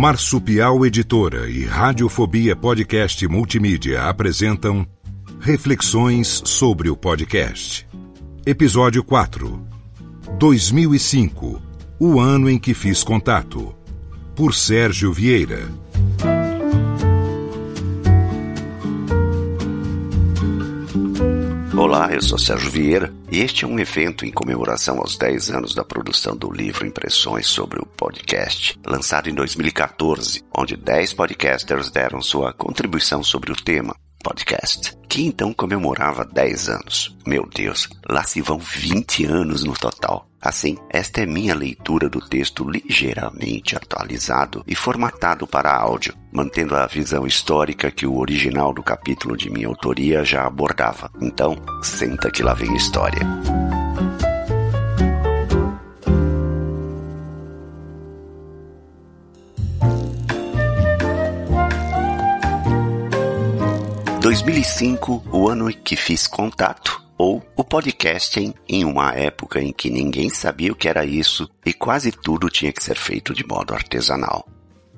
Marsupial Editora e Radiofobia Podcast Multimídia apresentam Reflexões sobre o Podcast. Episódio 4 2005 O ano em que fiz contato. Por Sérgio Vieira. Olá, eu sou Sérgio Vieira e este é um evento em comemoração aos 10 anos da produção do livro Impressões sobre o Podcast, lançado em 2014, onde 10 podcasters deram sua contribuição sobre o tema podcast, que então comemorava 10 anos. Meu Deus, lá se vão 20 anos no total. Assim, esta é minha leitura do texto ligeiramente atualizado e formatado para áudio, mantendo a visão histórica que o original do capítulo de minha autoria já abordava. Então, senta que lá vem história. ...2005, o ano em que fiz contato ou o podcasting em uma época em que ninguém sabia o que era isso e quase tudo tinha que ser feito de modo artesanal.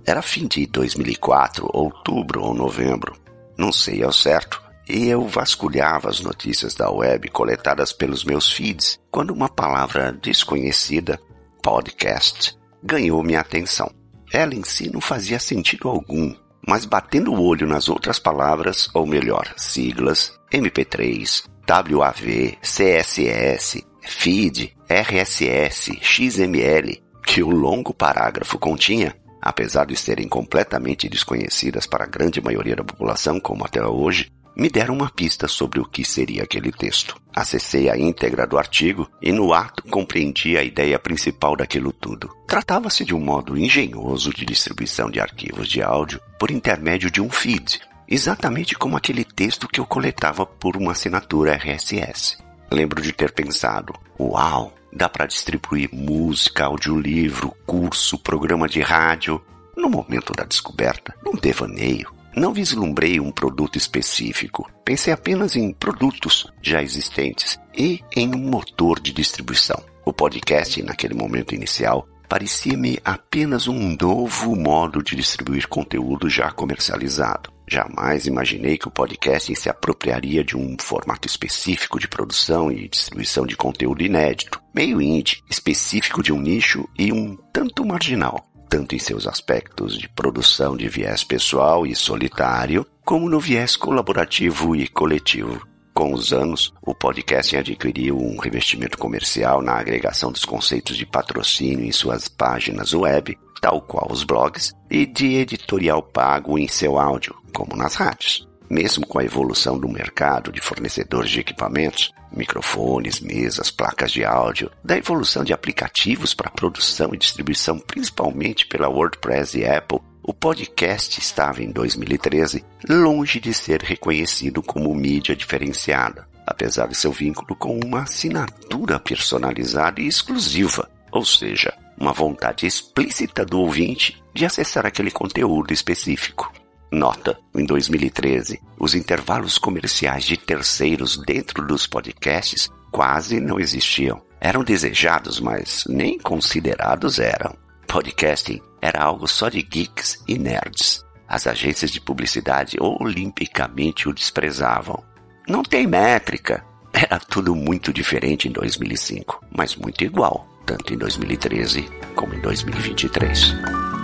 Era fim de 2004, outubro ou novembro, não sei ao certo, e eu vasculhava as notícias da web coletadas pelos meus feeds quando uma palavra desconhecida, podcast, ganhou minha atenção. Ela em si não fazia sentido algum, mas batendo o olho nas outras palavras, ou melhor, siglas, MP3, WAV, CSS, FEED, RSS, XML, que o longo parágrafo continha, apesar de serem completamente desconhecidas para a grande maioria da população, como até hoje, me deram uma pista sobre o que seria aquele texto. Acessei a íntegra do artigo e no ato compreendi a ideia principal daquilo tudo. Tratava-se de um modo engenhoso de distribuição de arquivos de áudio por intermédio de um feed, exatamente como aquele texto que eu coletava por uma assinatura RSS. Lembro de ter pensado: uau, dá para distribuir música, audiolivro, curso, programa de rádio. No momento da descoberta, num devaneio, não vislumbrei um produto específico. Pensei apenas em produtos já existentes e em um motor de distribuição. O podcast, naquele momento inicial, parecia-me apenas um novo modo de distribuir conteúdo já comercializado. Jamais imaginei que o podcast se apropriaria de um formato específico de produção e distribuição de conteúdo inédito, meio indie, específico de um nicho e um tanto marginal, tanto em seus aspectos de produção de viés pessoal e solitário, como no viés colaborativo e coletivo. Com os anos, o podcast adquiriu um revestimento comercial na agregação dos conceitos de patrocínio em suas páginas web, tal qual os blogs, e de editorial pago em seu áudio, como nas rádios. Mesmo com a evolução do mercado de fornecedores de equipamentos, microfones, mesas, placas de áudio, da evolução de aplicativos para produção e distribuição, principalmente pela WordPress e Apple, o podcast estava em 2013 longe de ser reconhecido como mídia diferenciada, apesar de seu vínculo com uma assinatura personalizada e exclusiva, ou seja, uma vontade explícita do ouvinte de acessar aquele conteúdo específico. Nota: em 2013, os intervalos comerciais de terceiros dentro dos podcasts quase não existiam. Eram desejados, mas nem considerados eram. Podcasting era algo só de geeks e nerds. As agências de publicidade olimpicamente o desprezavam. Não tem métrica. Era tudo muito diferente em 2005, mas muito igual, tanto em 2013 como em 2023.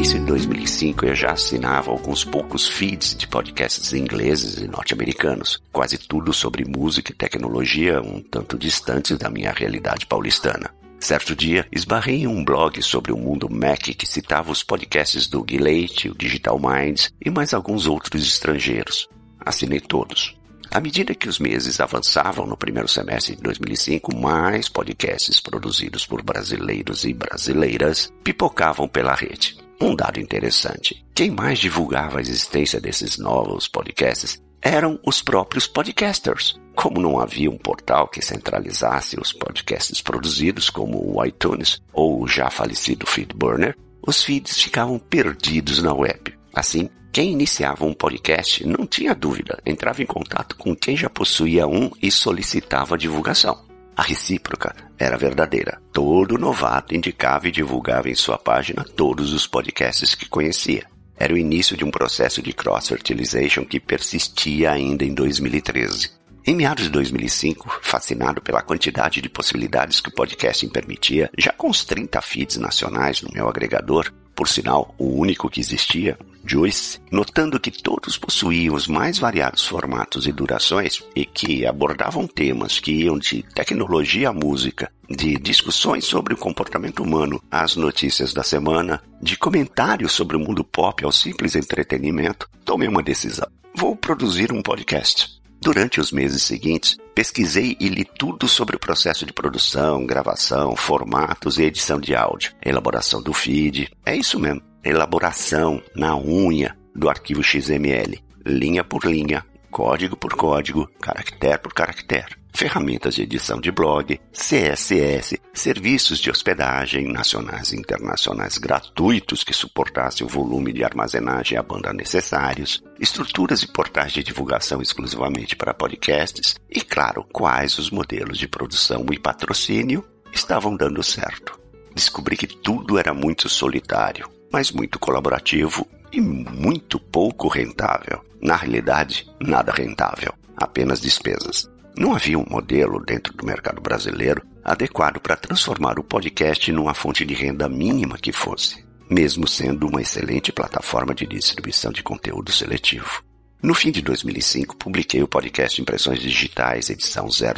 Início de 2005, eu já assinava alguns poucos feeds de podcasts ingleses e norte-americanos, quase tudo sobre música e tecnologia, um tanto distantes da minha realidade paulistana. Certo dia, esbarrei em um blog sobre o mundo Mac que citava os podcasts do Gillette, o Digital Minds e mais alguns outros estrangeiros. Assinei todos. À medida que os meses avançavam no primeiro semestre de 2005, mais podcasts produzidos por brasileiros e brasileiras pipocavam pela rede. Um dado interessante: quem mais divulgava a existência desses novos podcasts eram os próprios podcasters. Como não havia um portal que centralizasse os podcasts produzidos, como o iTunes ou o já falecido Feedburner, os feeds ficavam perdidos na web. Assim, quem iniciava um podcast não tinha dúvida, entrava em contato com quem já possuía um e solicitava divulgação. A recíproca era verdadeira. Todo novato indicava e divulgava em sua página todos os podcasts que conhecia. Era o início de um processo de cross-fertilization que persistia ainda em 2013. Em meados de 2005, fascinado pela quantidade de possibilidades que o podcasting permitia, já com os 30 feeds nacionais no meu agregador, por sinal, o único que existia, Joyce, notando que todos possuíam os mais variados formatos e durações e que abordavam temas que iam de tecnologia à música, de discussões sobre o comportamento humano às notícias da semana, de comentários sobre o mundo pop ao simples entretenimento, tomei uma decisão. Vou produzir um podcast. Durante os meses seguintes, pesquisei e li tudo sobre o processo de produção, gravação, formatos e edição de áudio, elaboração do feed. É isso mesmo, elaboração na unha do arquivo XML, linha por linha, código por código, caractere por caractere ferramentas de edição de blog, CSS, serviços de hospedagem nacionais e internacionais gratuitos que suportassem o volume de armazenagem e a banda necessários, estruturas e portais de divulgação exclusivamente para podcasts e, claro, quais os modelos de produção e patrocínio estavam dando certo. Descobri que tudo era muito solitário, mas muito colaborativo e muito pouco rentável. Na realidade, nada rentável, apenas despesas. Não havia um modelo dentro do mercado brasileiro adequado para transformar o podcast numa fonte de renda mínima que fosse, mesmo sendo uma excelente plataforma de distribuição de conteúdo seletivo. No fim de 2005, publiquei o podcast Impressões Digitais, edição 000,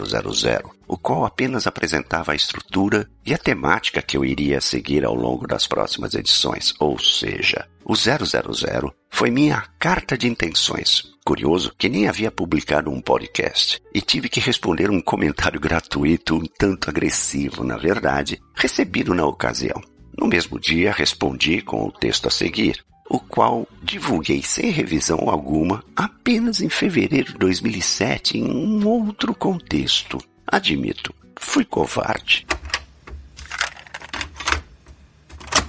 o qual apenas apresentava a estrutura e a temática que eu iria seguir ao longo das próximas edições, ou seja, o 000 foi minha carta de intenções. Curioso que nem havia publicado um podcast e tive que responder um comentário gratuito um tanto agressivo, na verdade, recebido na ocasião. No mesmo dia, respondi com o texto a seguir, o qual divulguei sem revisão alguma apenas em fevereiro de 2007 em um outro contexto. Admito, fui covarde.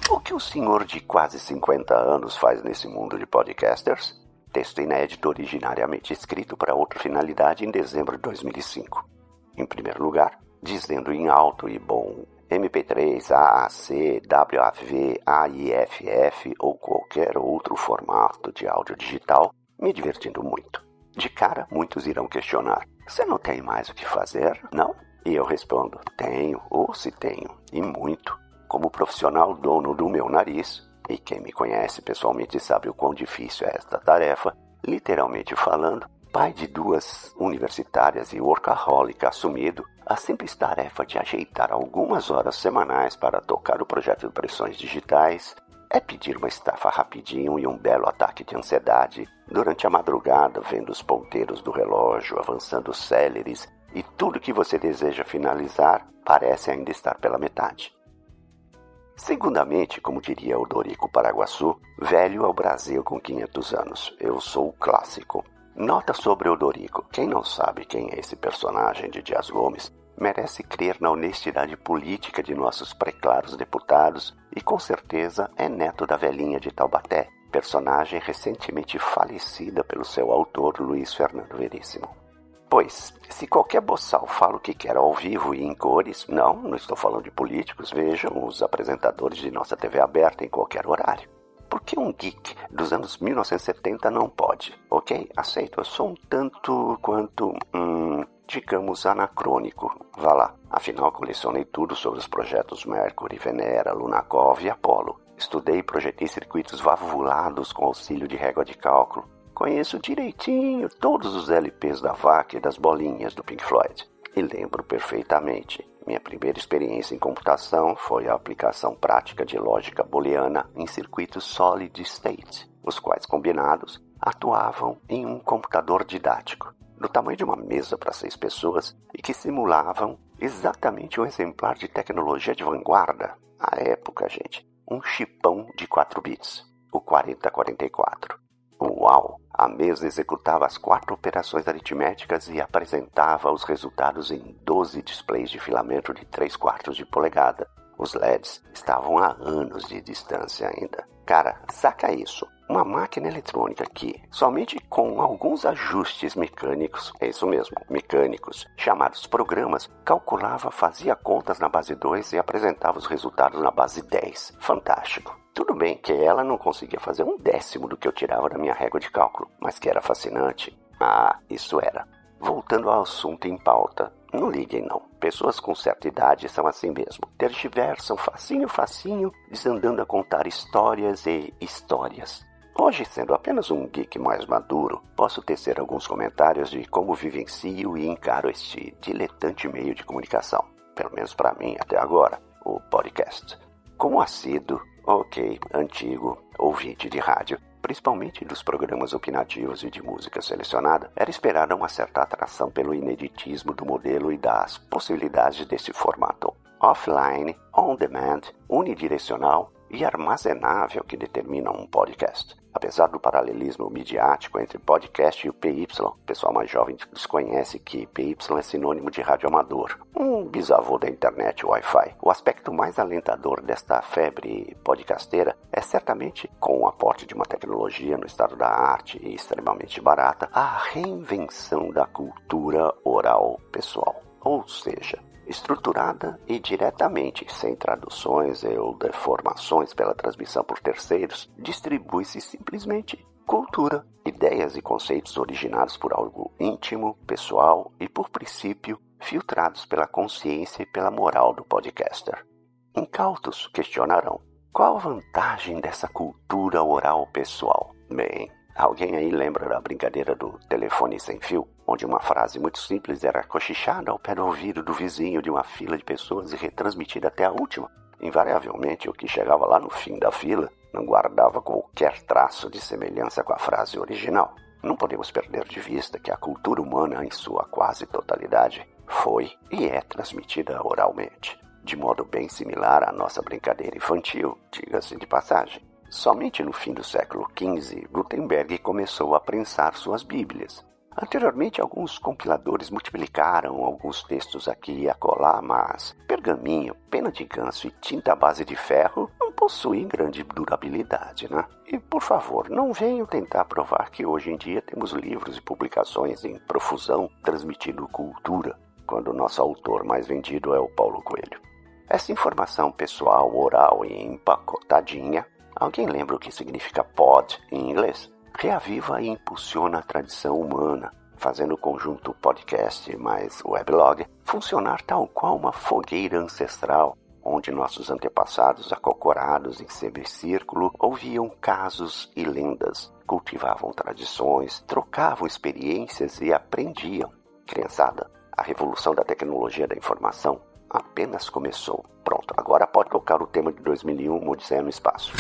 O que o senhor de quase 50 anos faz nesse mundo de podcasters? Texto inédito originariamente escrito para outra finalidade em dezembro de 2005. Em primeiro lugar, dizendo em alto e bom MP3, AAC, WAV, AIFF ou qualquer outro formato de áudio digital, me divertindo muito. De cara, muitos irão questionar: você não tem mais o que fazer? Não? E eu respondo: tenho, ou se tenho, e muito. Como profissional dono do meu nariz, e quem me conhece pessoalmente sabe o quão difícil é esta tarefa, literalmente falando, pai de duas universitárias e workaholic assumido, a simples tarefa de ajeitar algumas horas semanais para tocar o projeto de impressões digitais é pedir uma estafa rapidinho e um belo ataque de ansiedade durante a madrugada, vendo os ponteiros do relógio avançando céleres e tudo que você deseja finalizar parece ainda estar pela metade. Segundamente, como diria o Dorico Paraguaçu, velho é o Brasil com 500 anos. Eu sou o clássico. Nota sobre Odorico. Quem não sabe quem é esse personagem de Dias Gomes merece crer na honestidade política de nossos preclaros deputados e com certeza é neto da velhinha de Taubaté, personagem recentemente falecida pelo seu autor Luiz Fernando Veríssimo. Pois, se qualquer boçal fala o que quer ao vivo e em cores, não, não estou falando de políticos, vejam os apresentadores de nossa TV aberta em qualquer horário. Por que um geek dos anos 1970 não pode? Ok, aceito. Eu sou um tanto quanto, hum, digamos, anacrônico. Vá lá. Afinal, colecionei tudo sobre os projetos Mercury, Venera, Lunakov e Apollo. Estudei e projetei circuitos valvulados com auxílio de régua de cálculo. Conheço direitinho todos os LPs da vaca e das bolinhas do Pink Floyd. E lembro perfeitamente Minha primeira experiência em computação foi a aplicação prática de lógica booleana em circuitos solid state, os quais combinados atuavam em um computador didático, do tamanho de uma mesa para seis pessoas e que simulavam exatamente um exemplar de tecnologia de vanguarda. À época, gente, um chipão de 4 bits, o 4044. Uau! A mesa executava as quatro operações aritméticas e apresentava os resultados em 12 displays de filamento de 3 quartos de polegada. Os LEDs estavam a anos de distância ainda. Cara, saca isso. Uma máquina eletrônica que, somente com alguns ajustes mecânicos, é isso mesmo, mecânicos, chamados programas, calculava, fazia contas na base 2 e apresentava os resultados na base 10. Fantástico. Tudo bem que ela não conseguia fazer um décimo do que eu tirava da minha régua de cálculo, mas que era fascinante. Ah, isso era. Voltando ao assunto em pauta, não liguem não. Pessoas com certa idade são assim mesmo. Tergiversam facinho, facinho, desandando a contar histórias e histórias. Hoje, sendo apenas um geek mais maduro, posso tecer alguns comentários de como vivencio e encaro este diletante meio de comunicação. Pelo menos para mim, até agora, o podcast. Como assíduo, ok, antigo, ouvinte de rádio, principalmente dos programas opinativos e de música selecionada, era esperada uma certa atração pelo ineditismo do modelo e das possibilidades desse formato. Offline, on demand, unidirecional e armazenável que determina um podcast. Apesar do paralelismo midiático entre podcast e o PY, o pessoal mais jovem desconhece que PY é sinônimo de radioamador, um bisavô da internet Wi-Fi. O aspecto mais alentador desta febre podcasteira é certamente, com o aporte de uma tecnologia no estado da arte e extremamente barata, a reinvenção da cultura oral pessoal. Ou seja, estruturada e diretamente, sem traduções ou deformações pela transmissão por terceiros, distribui-se simplesmente cultura, ideias e conceitos originados por algo íntimo, pessoal e, por princípio, filtrados pela consciência e pela moral do podcaster. Incautos questionarão: qual a vantagem dessa cultura oral pessoal? Bem, alguém aí lembra da brincadeira do telefone sem fio? Onde uma frase muito simples era cochichada ao pé do ouvido do vizinho de uma fila de pessoas e retransmitida até a última. Invariavelmente, o que chegava lá no fim da fila não guardava qualquer traço de semelhança com a frase original. Não podemos perder de vista que a cultura humana, em sua quase totalidade, foi e é transmitida oralmente, de modo bem similar à nossa brincadeira infantil, diga-se de passagem. Somente no fim do século XV, Gutenberg começou a prensar suas Bíblias, Anteriormente, alguns compiladores multiplicaram alguns textos aqui e acolá, mas pergaminho, pena de ganso e tinta base de ferro não possuem grande durabilidade, né? E, por favor, não venham tentar provar que hoje em dia temos livros e publicações em profusão transmitindo cultura, quando o nosso autor mais vendido é o Paulo Coelho. Essa informação pessoal, oral e empacotadinha, alguém lembra o que significa pod em inglês? Reaviva e impulsiona a tradição humana, fazendo o conjunto podcast mais weblog funcionar tal qual uma fogueira ancestral, onde nossos antepassados, acocorados em semicírculo, ouviam casos e lendas, cultivavam tradições, trocavam experiências e aprendiam. Criançada, a revolução da tecnologia da informação apenas começou. Pronto, agora pode tocar o tema de 2001, Odisseia no Espaço.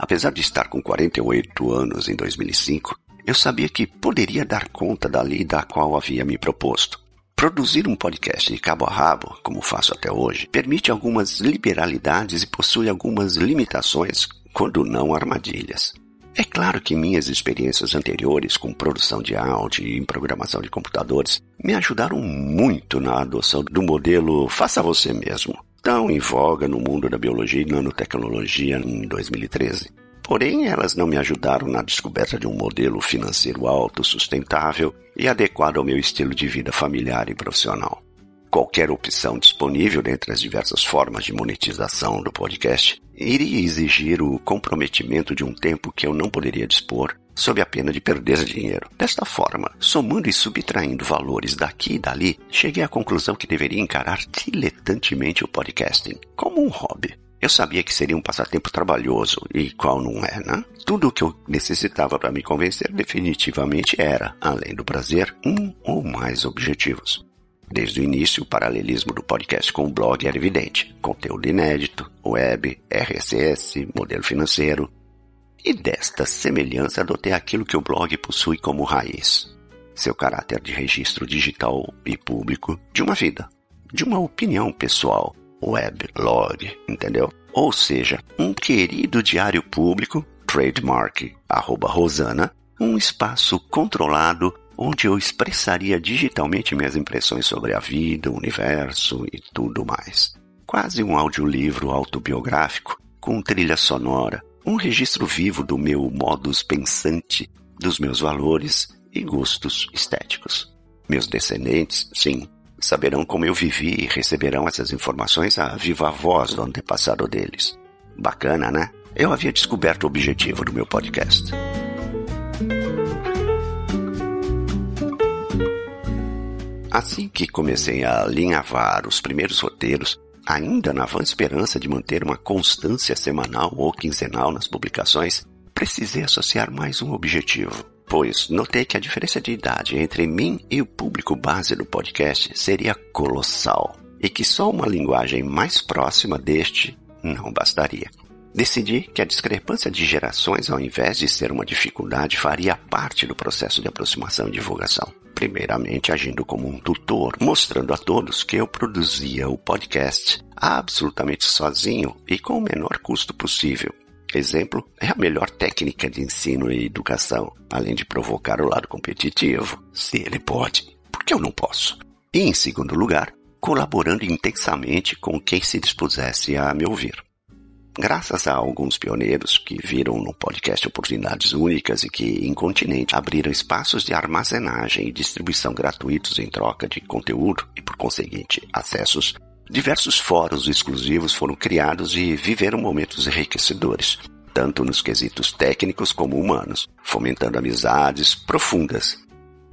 Apesar de estar com 48 anos em 2005, eu sabia que poderia dar conta da lei da qual havia me proposto. Produzir um podcast de cabo a rabo, como faço até hoje, permite algumas liberalidades e possui algumas limitações, quando não armadilhas. É claro que minhas experiências anteriores com produção de áudio e em programação de computadores me ajudaram muito na adoção do modelo faça você mesmo, tão em voga no mundo da biologia e nanotecnologia em 2013. Porém, elas não me ajudaram na descoberta de um modelo financeiro autossustentável e adequado ao meu estilo de vida familiar e profissional. Qualquer opção disponível dentre as diversas formas de monetização do podcast iria exigir o comprometimento de um tempo que eu não poderia dispor sob a pena de perder dinheiro. Desta forma, somando e subtraindo valores daqui e dali, cheguei à conclusão que deveria encarar diletantemente o podcasting como um hobby. Eu sabia que seria um passatempo trabalhoso, e qual não é, né? Tudo o que eu necessitava para me convencer definitivamente era, além do prazer, um ou mais objetivos. Desde o início, o paralelismo do podcast com o blog era evidente. Conteúdo inédito, web, RSS, modelo financeiro. E desta semelhança adotei aquilo que o blog possui como raiz. Seu caráter de registro digital e público de uma vida, de uma opinião pessoal, web, log, entendeu? Ou seja, um querido diário público, trademark, arroba Rosana, um espaço controlado onde eu expressaria digitalmente minhas impressões sobre a vida, o universo e tudo mais. Quase um audiolivro autobiográfico, com trilha sonora, um registro vivo do meu modus pensante, dos meus valores e gostos estéticos. Meus descendentes, sim, saberão como eu vivi e receberão essas informações à viva voz do antepassado deles. Bacana, né? Eu havia descoberto o objetivo do meu podcast. Assim que comecei a alinhavar os primeiros roteiros, ainda na vã esperança de manter uma constância semanal ou quinzenal nas publicações, precisei associar mais um objetivo, pois notei que a diferença de idade entre mim e o público base do podcast seria colossal e que só uma linguagem mais próxima deste não bastaria. Decidi que a discrepância de gerações, ao invés de ser uma dificuldade, faria parte do processo de aproximação e divulgação primeiramente agindo como um tutor, mostrando a todos que eu produzia o podcast absolutamente sozinho e com o menor custo possível. Exemplo é a melhor técnica de ensino e educação, além de provocar o lado competitivo. Se ele pode, por que eu não posso? E em segundo lugar, colaborando intensamente com quem se dispusesse a me ouvir. Graças a alguns pioneiros que viram no podcast oportunidades únicas e que, incontinente, abriram espaços de armazenagem e distribuição gratuitos em troca de conteúdo e, por conseguinte, acessos, diversos fóruns exclusivos foram criados e viveram momentos enriquecedores, tanto nos quesitos técnicos como humanos, fomentando amizades profundas.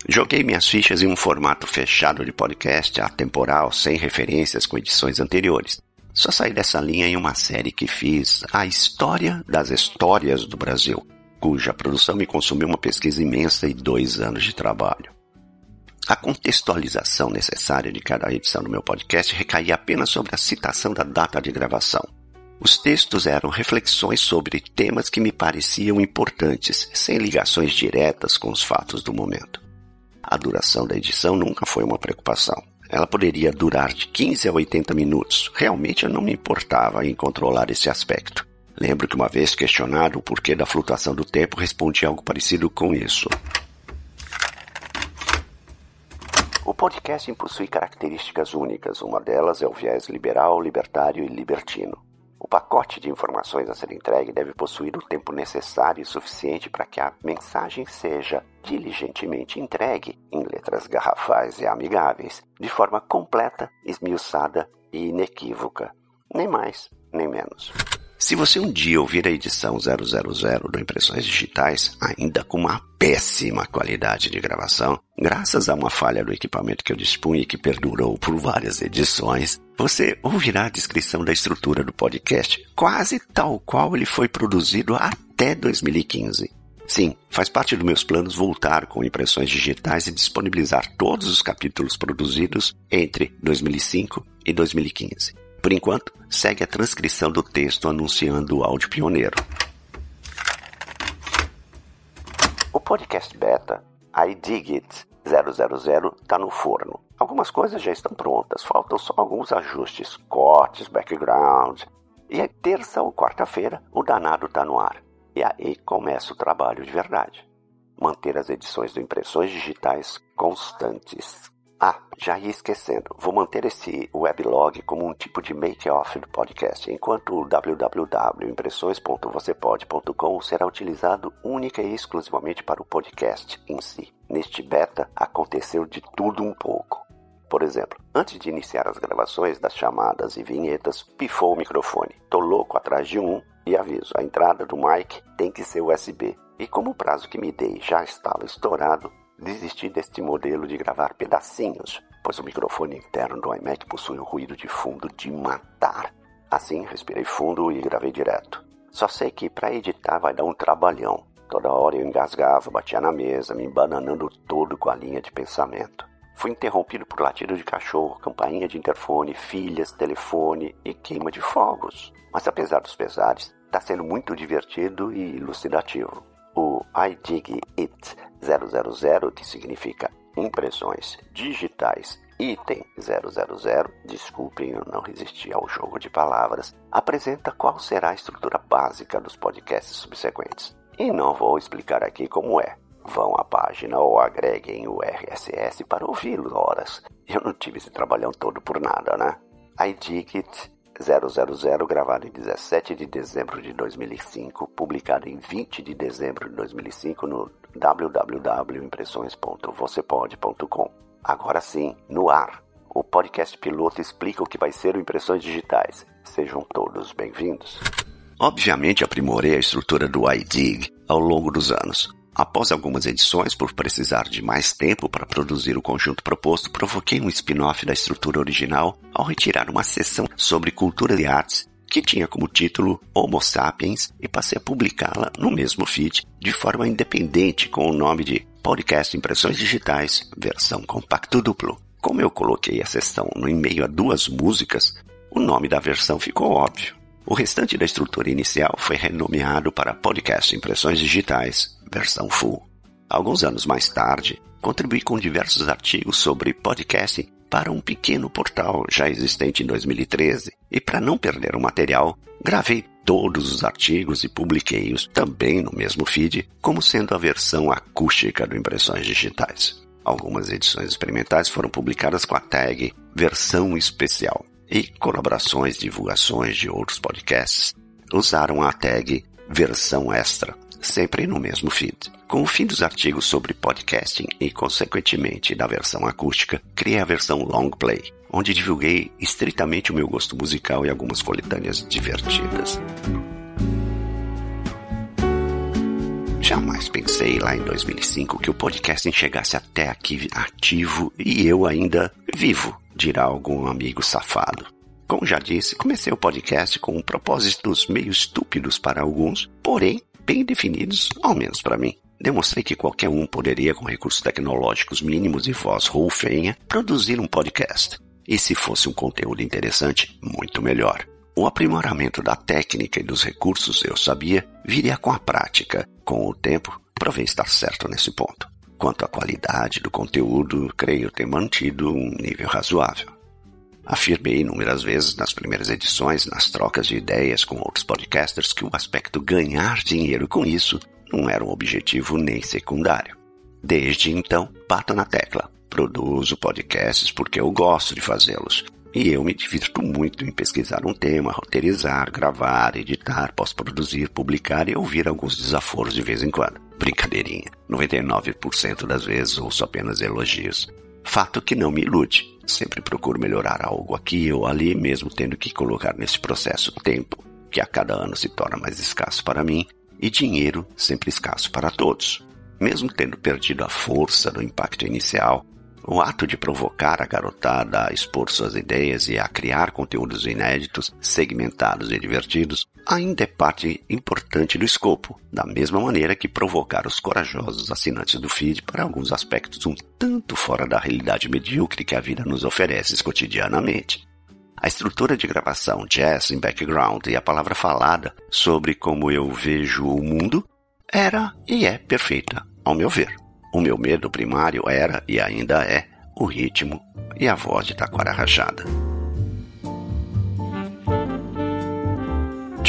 Joguei minhas fichas em um formato fechado de podcast atemporal, sem referências com edições anteriores só saí dessa linha em uma série que fiz, A História das Histórias do Brasil, cuja produção me consumiu uma pesquisa imensa e dois anos de trabalho. A contextualização necessária de cada edição do meu podcast recaía apenas sobre a citação da data de gravação. Os textos eram reflexões sobre temas que me pareciam importantes, sem ligações diretas com os fatos do momento. A duração da edição nunca foi uma preocupação. Ela poderia durar de 15 a 80 minutos. Realmente eu não me importava em controlar esse aspecto. Lembro que uma vez questionado o porquê da flutuação do tempo, respondi algo parecido com isso. O podcast possui características únicas. Uma delas é o viés liberal, libertário e libertino. O pacote de informações a ser entregue deve possuir o tempo necessário e suficiente para que a mensagem seja diligentemente entregue, em letras garrafais e amigáveis, de forma completa, esmiuçada e inequívoca. Nem mais, nem menos. Se você um dia ouvir a edição 000 do Impressões Digitais, ainda com uma péssima qualidade de gravação, graças a uma falha do equipamento que eu dispunha e que perdurou por várias edições, você ouvirá a descrição da estrutura do podcast, quase tal qual ele foi produzido até 2015. Sim, faz parte dos meus planos voltar com impressões digitais e disponibilizar todos os capítulos produzidos entre 2005 e 2015. Por enquanto, segue a transcrição do texto anunciando o áudio pioneiro. O podcast beta, I Dig It 000, está no forno. Algumas coisas já estão prontas, faltam só alguns ajustes, cortes, background. E é terça ou quarta-feira, o danado está no ar. E aí começa o trabalho de verdade. Manter as edições do Impressões Digitais constantes. Ah, já ia esquecendo. Vou manter esse weblog como um tipo de make-off do podcast, enquanto o www.impressões.vocêpode.com será utilizado única e exclusivamente para o podcast em si. Neste beta aconteceu de tudo um pouco. Por exemplo, antes de iniciar as gravações das chamadas e vinhetas, pifou o microfone. Tô louco atrás de um e aviso, a entrada do mic tem que ser USB. E como o prazo que me dei já estava estourado, Desisti deste modelo de gravar pedacinhos, pois o microfone interno do iMac possui um ruído de fundo de matar. Assim, respirei fundo e gravei direto. Só sei que para editar vai dar um trabalhão. Toda hora eu engasgava, batia na mesa, me embananando todo com a linha de pensamento. fui interrompido por latido de cachorro, campainha de interfone, filhas, telefone e queima de fogos. Mas apesar dos pesares, está sendo muito divertido e elucidativo. O I Dig It 000, que significa impressões digitais item 000, desculpem eu não resisti ao jogo de palavras, apresenta qual será a estrutura básica dos podcasts subsequentes. E não vou explicar aqui como é. Vão à página ou agreguem o RSS para ouvi-lo, horas. Eu não tive esse trabalhão todo por nada, né? I Dig It 000, gravado em 17 de dezembro de 2005, publicado em 20 de dezembro de 2005 no www.impressões.vocêpode.com. Agora sim, no ar. O podcast piloto explica o que vai ser o Impressões Digitais. Sejam todos bem-vindos. Obviamente aprimorei a estrutura do iDig ao longo dos anos. Após algumas edições, por precisar de mais tempo para produzir o conjunto proposto, provoquei um spin-off da estrutura original ao retirar uma seção sobre cultura e artes que tinha como título Homo Sapiens e passei a publicá-la no mesmo feed de forma independente com o nome de Podcast Impressões Digitais, versão compacto duplo. Como eu coloquei a seção no meio a duas músicas, o nome da versão ficou óbvio. O restante da estrutura inicial foi renomeado para Podcast Impressões Digitais, versão full. Alguns anos mais tarde, contribuí com diversos artigos sobre podcasting para um pequeno portal já existente em 2013, e para não perder o material, gravei todos os artigos e publiquei-os também no mesmo feed, como sendo a versão acústica do Impressões Digitais. Algumas edições experimentais foram publicadas com a tag Versão Especial e colaborações, divulgações de outros podcasts usaram a tag versão extra, sempre no mesmo feed. Com o fim dos artigos sobre podcasting e, consequentemente, da versão acústica, criei a versão long play, onde divulguei estritamente o meu gosto musical e algumas coletâneas divertidas. Jamais pensei lá em 2005 que o podcasting chegasse até aqui ativo e eu ainda vivo, dirá algum amigo safado. Como já disse, comecei o podcast com propósitos meio estúpidos para alguns, porém bem definidos, ao menos para mim. Demonstrei que qualquer um poderia, com recursos tecnológicos mínimos e voz roufenha, produzir um podcast. E se fosse um conteúdo interessante, muito melhor. O aprimoramento da técnica e dos recursos, eu sabia, viria com a prática. Com o tempo, provei estar certo nesse ponto. Quanto à qualidade do conteúdo, creio ter mantido um nível razoável. Afirmei inúmeras vezes nas primeiras edições, nas trocas de ideias com outros podcasters, que o aspecto ganhar dinheiro com isso não era um objetivo nem secundário. Desde então, bato na tecla. Produzo podcasts porque eu gosto de fazê-los. E eu me divirto muito em pesquisar um tema, roteirizar, gravar, editar, pós-produzir, publicar e ouvir alguns desaforos de vez em quando. Brincadeirinha. 99% das vezes ouço apenas elogios. Fato que não me ilude. Sempre procuro melhorar algo aqui ou ali, mesmo tendo que colocar nesse processo tempo, que a cada ano se torna mais escasso para mim, e dinheiro sempre escasso para todos. Mesmo tendo perdido a força do impacto inicial, o ato de provocar a garotada a expor suas ideias e a criar conteúdos inéditos, segmentados e divertidos ainda é parte importante do escopo, da mesma maneira que provocar os corajosos assinantes do feed para alguns aspectos um tanto fora da realidade medíocre que a vida nos oferece cotidianamente. A estrutura de gravação, jazz em background e a palavra falada sobre como eu vejo o mundo era e é perfeita, ao meu ver. O meu medo primário era e ainda é o ritmo e a voz de taquara rachada.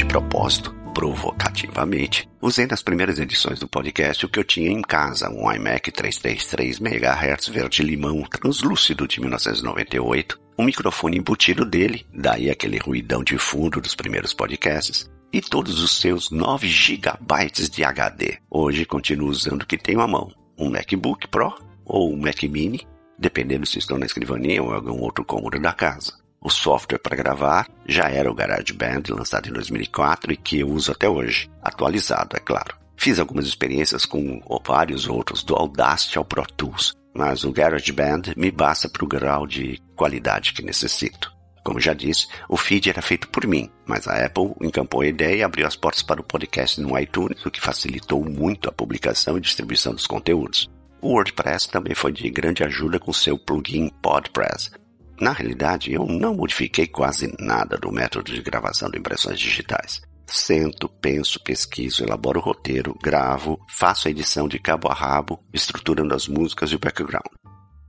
Propósito, provocativamente, usei nas primeiras edições do podcast o que eu tinha em casa, um iMac 333 MHz verde-limão translúcido de 1998, um microfone embutido dele, daí aquele ruidão de fundo dos primeiros podcasts, e todos os seus 9 GB de HD. Hoje continuo usando o que tenho à mão, um MacBook Pro ou um Mac Mini, dependendo se estou na escrivaninha ou em algum outro cômodo da casa. O software para gravar já era o GarageBand, lançado em 2004 e que eu uso até hoje, atualizado, é claro. Fiz algumas experiências com vários outros, do Audacity ao Pro Tools, mas o GarageBand me basta para o grau de qualidade que necessito. Como já disse, o feed era feito por mim, mas a Apple encampou a ideia e abriu as portas para o podcast no iTunes, o que facilitou muito a publicação e distribuição dos conteúdos. O WordPress também foi de grande ajuda com seu plugin PodPress. Na realidade, eu não modifiquei quase nada do método de gravação de impressões digitais. Sento, penso, pesquiso, elaboro o roteiro, gravo, faço a edição de cabo a rabo, estruturando as músicas e o background.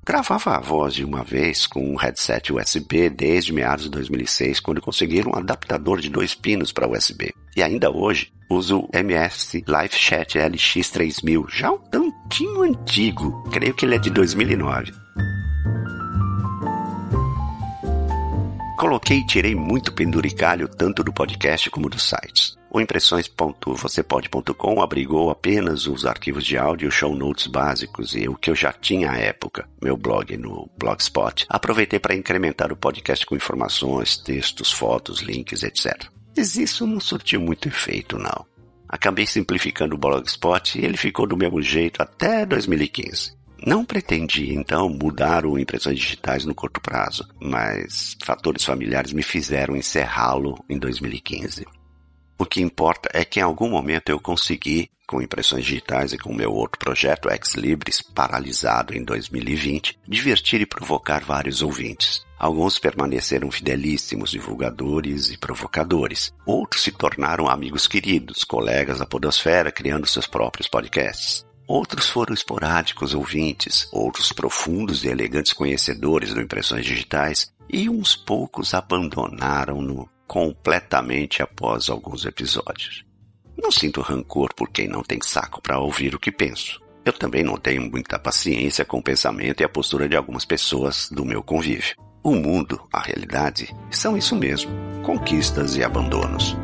Gravava a voz de uma vez com um headset USB desde meados de 2006, quando consegui um adaptador de dois pinos para USB. E ainda hoje uso o MS Live Chat LX3000, já um tantinho antigo, creio que ele é de 2009. Coloquei e tirei muito penduricalho tanto do podcast como dos sites. O impressões.vocêpode.com abrigou apenas os arquivos de áudio, show notes básicos e o que eu já tinha à época, meu blog no Blogspot. Aproveitei para incrementar o podcast com informações, textos, fotos, links, etc. Mas isso não surtiu muito efeito, não. Acabei simplificando o Blogspot e ele ficou do mesmo jeito até 2015. Não pretendi, então, mudar o Impressões Digitais no curto prazo, mas fatores familiares me fizeram encerrá-lo em 2015. O que importa é que em algum momento eu consegui, com impressões digitais e com meu outro projeto Ex Libris, paralisado em 2020, divertir e provocar vários ouvintes. Alguns permaneceram fidelíssimos divulgadores e provocadores. Outros se tornaram amigos queridos, colegas da podosfera, criando seus próprios podcasts. Outros foram esporádicos ouvintes, outros profundos e elegantes conhecedores do Impressões Digitais, e uns poucos abandonaram-no completamente após alguns episódios. Não sinto rancor por quem não tem saco para ouvir o que penso. Eu também não tenho muita paciência com o pensamento e a postura de algumas pessoas do meu convívio. O mundo, a realidade, são isso mesmo: conquistas e abandonos.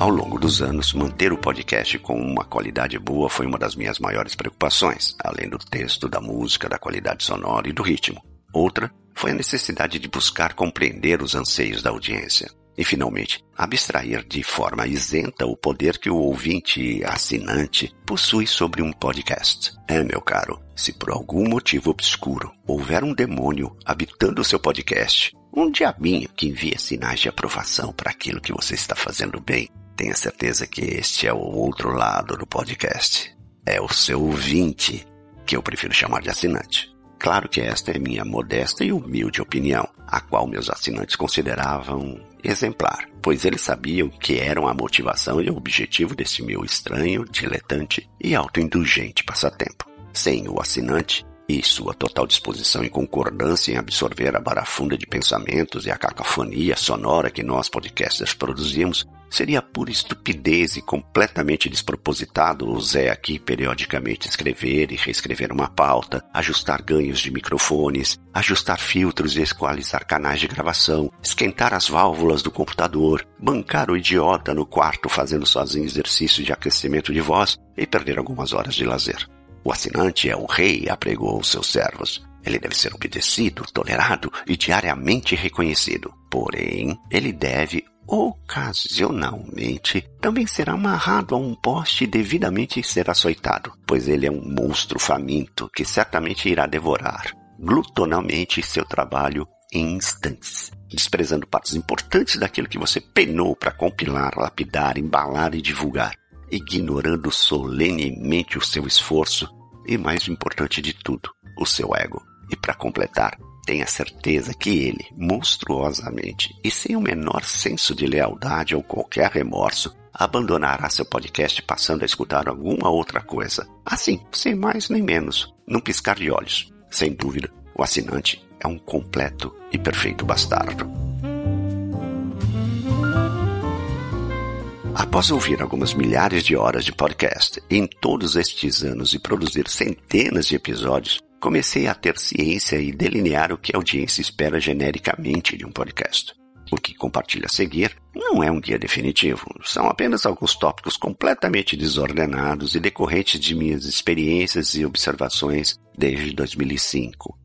Ao longo dos anos, manter o podcast com uma qualidade boa foi uma das minhas maiores preocupações, além do texto, da música, da qualidade sonora e do ritmo. Outra foi a necessidade de buscar compreender os anseios da audiência. E, finalmente, abstrair de forma isenta o poder que o ouvinte assinante possui sobre um podcast. É, meu caro, se por algum motivo obscuro houver um demônio habitando o seu podcast, um diabinho que envia sinais de aprovação para aquilo que você está fazendo bem, Tenha certeza que este é o outro lado do podcast. É o seu ouvinte, que eu prefiro chamar de assinante. Claro que esta é minha modesta e humilde opinião, a qual meus assinantes consideravam exemplar, pois eles sabiam que eram a motivação e o objetivo desse meu estranho, diletante e autoindulgente passatempo. Sem o assinante, e sua total disposição e concordância em absorver a barafunda de pensamentos e a cacofonia sonora que nós podcasters produzimos, seria pura estupidez e completamente despropositado o Zé aqui periodicamente escrever e reescrever uma pauta, ajustar ganhos de microfones, ajustar filtros e equalizar canais de gravação, esquentar as válvulas do computador, bancar o idiota no quarto fazendo sozinho exercício de aquecimento de voz e perder algumas horas de lazer. O assinante é o rei, apregou os seus servos. Ele deve ser obedecido, tolerado e diariamente reconhecido. Porém, ele deve ocasionalmente também ser amarrado a um poste devidamente ser açoitado, pois ele é um monstro faminto que certamente irá devorar glutonalmente seu trabalho em instantes, desprezando partes importantes daquilo que você penou para compilar, lapidar, embalar e divulgar ignorando solenemente o seu esforço e, mais importante de tudo, o seu ego. E para completar, tenha certeza que ele, monstruosamente e sem o menor senso de lealdade ou qualquer remorso, abandonará seu podcast passando a escutar alguma outra coisa. Assim, sem mais nem menos, num piscar de olhos. Sem dúvida, o assinante é um completo e perfeito bastardo. Após ouvir algumas milhares de horas de podcast em todos estes anos e produzir centenas de episódios, comecei a ter ciência e delinear o que a audiência espera genericamente de um podcast. O que compartilho a seguir não é um guia definitivo, são apenas alguns tópicos completamente desordenados e decorrentes de minhas experiências e observações desde 2005.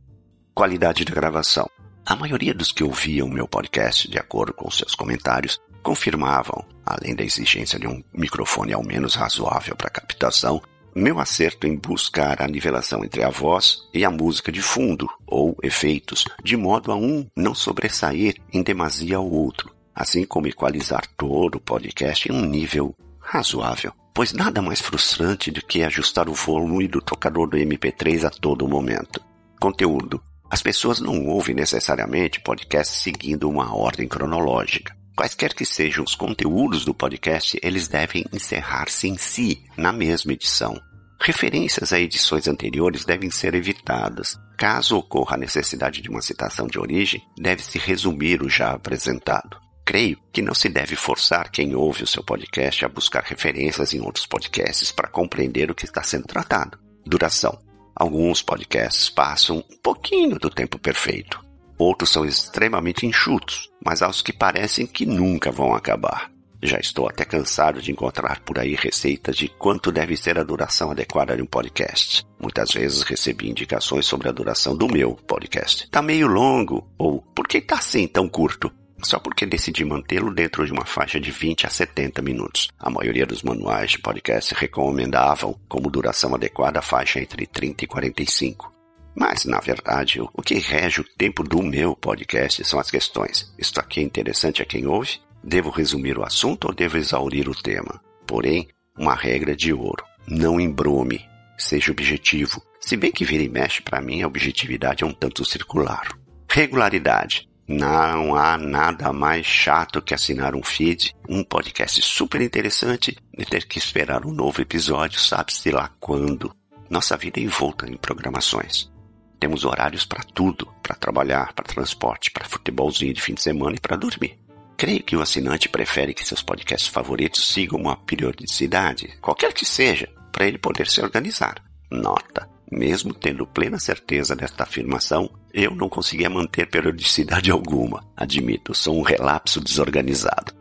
Qualidade da gravação. A maioria dos que ouviam meu podcast, de acordo com seus comentários, confirmavam, além da exigência de um microfone ao menos razoável para captação, meu acerto em buscar a nivelação entre a voz e a música de fundo ou efeitos, de modo a um não sobressair em demasia ao outro, assim como equalizar todo o podcast em um nível razoável. pois nada mais frustrante do que ajustar o volume do tocador do MP3 a todo momento. Conteúdo. As pessoas não ouvem necessariamente podcast seguindo uma ordem cronológica. Quaisquer que sejam os conteúdos do podcast, eles devem encerrar-se em si, na mesma edição. Referências a edições anteriores devem ser evitadas. Caso ocorra a necessidade de uma citação de origem, deve-se resumir o já apresentado. Creio que não se deve forçar quem ouve o seu podcast a buscar referências em outros podcasts para compreender o que está sendo tratado. Duração. Alguns podcasts passam um pouquinho do tempo perfeito. Outros são extremamente enxutos, mas aos que parecem que nunca vão acabar. Já estou até cansado de encontrar por aí receitas de quanto deve ser a duração adequada de um podcast. Muitas vezes recebi indicações sobre a duração do meu podcast. Tá meio longo, ou por que tá assim tão curto? só porque decidi mantê-lo dentro de uma faixa de 20 a 70 minutos. A maioria dos manuais de podcast recomendavam como duração adequada a faixa entre 30 e 45. Mas, na verdade, o que rege o tempo do meu podcast são as questões. Isto aqui é interessante a quem ouve? Devo resumir o assunto ou devo exaurir o tema? Porém, uma regra de ouro. Não embrome. Seja objetivo. Se bem que vira e mexe, para mim, a objetividade é um tanto circular. Regularidade. Não há nada mais chato que assinar um feed, um podcast super interessante e ter que esperar um novo episódio, sabe-se lá quando. Nossa vida é envolta em programações. Temos horários para tudo, para trabalhar, para transporte, para futebolzinho de fim de semana e para dormir. Creio que o assinante prefere que seus podcasts favoritos sigam uma periodicidade, qualquer que seja, para ele poder se organizar. Nota: mesmo tendo plena certeza desta afirmação, eu não conseguia manter periodicidade alguma. Admito, sou um relapso desorganizado.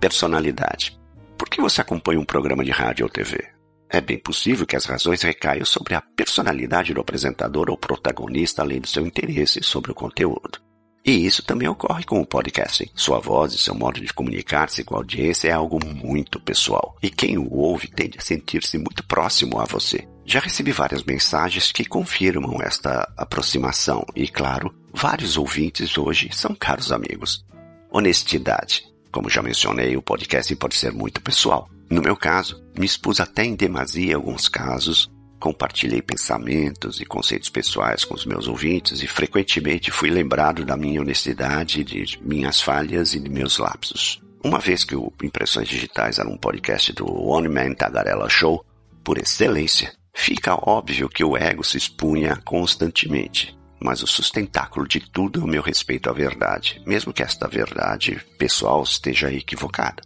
Personalidade. Por que você acompanha um programa de rádio ou TV? É bem possível que as razões recaiam sobre a personalidade do apresentador ou protagonista, além do seu interesse sobre o conteúdo. E isso também ocorre com o podcasting. Sua voz e seu modo de comunicar-se com a audiência é algo muito pessoal. E quem o ouve tende a sentir-se muito próximo a você. Já recebi várias mensagens que confirmam esta aproximação e, claro, vários ouvintes hoje são caros amigos. Honestidade. Como já mencionei, o podcast pode ser muito pessoal. No meu caso, me expus até em demasia em alguns casos, compartilhei pensamentos e conceitos pessoais com os meus ouvintes e frequentemente fui lembrado da minha honestidade, de minhas falhas e de meus lapsos. Uma vez que o Impressões Digitais era um podcast do One Man Tagarela Show, por excelência, Fica óbvio que o ego se expunha constantemente, mas o sustentáculo de tudo é o meu respeito à verdade, mesmo que esta verdade pessoal esteja equivocada.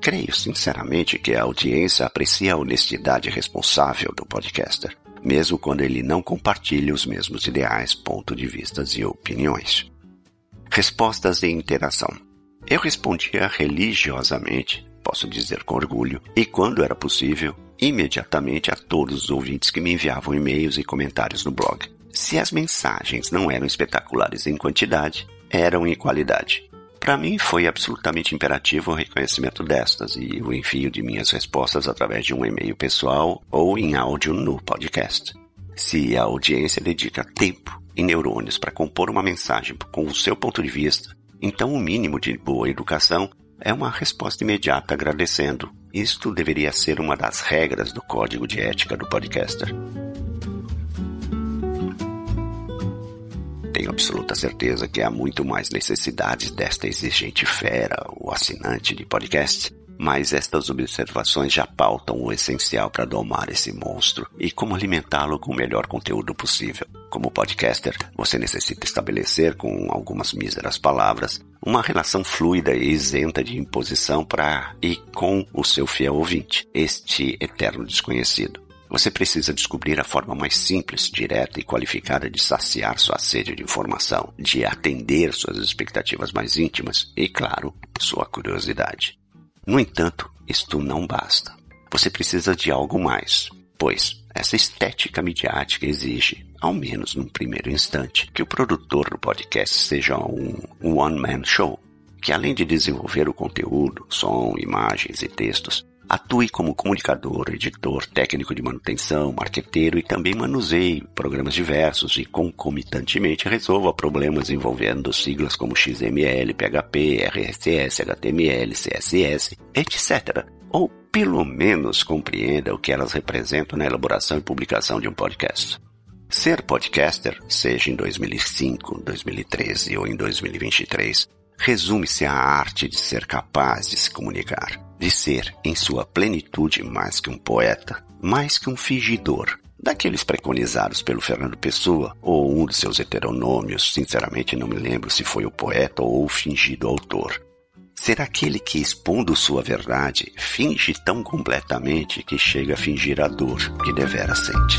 Creio sinceramente que a audiência aprecia a honestidade responsável do podcaster, mesmo quando ele não compartilha os mesmos ideais, pontos de vistas e opiniões. Respostas de interação. Eu respondia religiosamente, posso dizer com orgulho, e quando era possível, imediatamente a todos os ouvintes que me enviavam e-mails e comentários no blog. Se as mensagens não eram espetaculares em quantidade, eram em qualidade. Para mim foi absolutamente imperativo o reconhecimento destas e o envio de minhas respostas através de um e-mail pessoal ou em áudio no podcast. Se a audiência dedica tempo e neurônios para compor uma mensagem com o seu ponto de vista, então o mínimo de boa educação é uma resposta imediata agradecendo isto deveria ser uma das regras do código de ética do podcaster. Tenho absoluta certeza que há muito mais necessidades desta exigente fera, o assinante de podcast, mas estas observações já pautam o essencial para domar esse monstro e como alimentá-lo com o melhor conteúdo possível. Como podcaster, você necessita estabelecer, com algumas míseras palavras, uma relação fluida e isenta de imposição para e com o seu fiel ouvinte, este eterno desconhecido. Você precisa descobrir a forma mais simples, direta e qualificada de saciar sua sede de informação, de atender suas expectativas mais íntimas e, claro, sua curiosidade. No entanto, isto não basta. Você precisa de algo mais, pois essa estética midiática exige, ao menos num primeiro instante, que o produtor do podcast seja um one-man show, que além de desenvolver o conteúdo, som, imagens e textos, atue como comunicador, editor, técnico de manutenção, marqueteiro e também manuseie programas diversos e concomitantemente resolva problemas envolvendo siglas como XML, PHP, RSS, HTML, CSS, etc ou pelo menos compreenda o que elas representam na elaboração e publicação de um podcast. Ser podcaster, seja em 2005, 2013 ou em 2023, resume-se à arte de ser capaz de se comunicar, de ser, em sua plenitude, mais que um poeta, mais que um fingidor, daqueles preconizados pelo Fernando Pessoa ou um de seus heteronômios, sinceramente não me lembro se foi o poeta ou o fingido autor. Ser aquele que, expondo sua verdade, finge tão completamente que chega a fingir a dor que devera sente.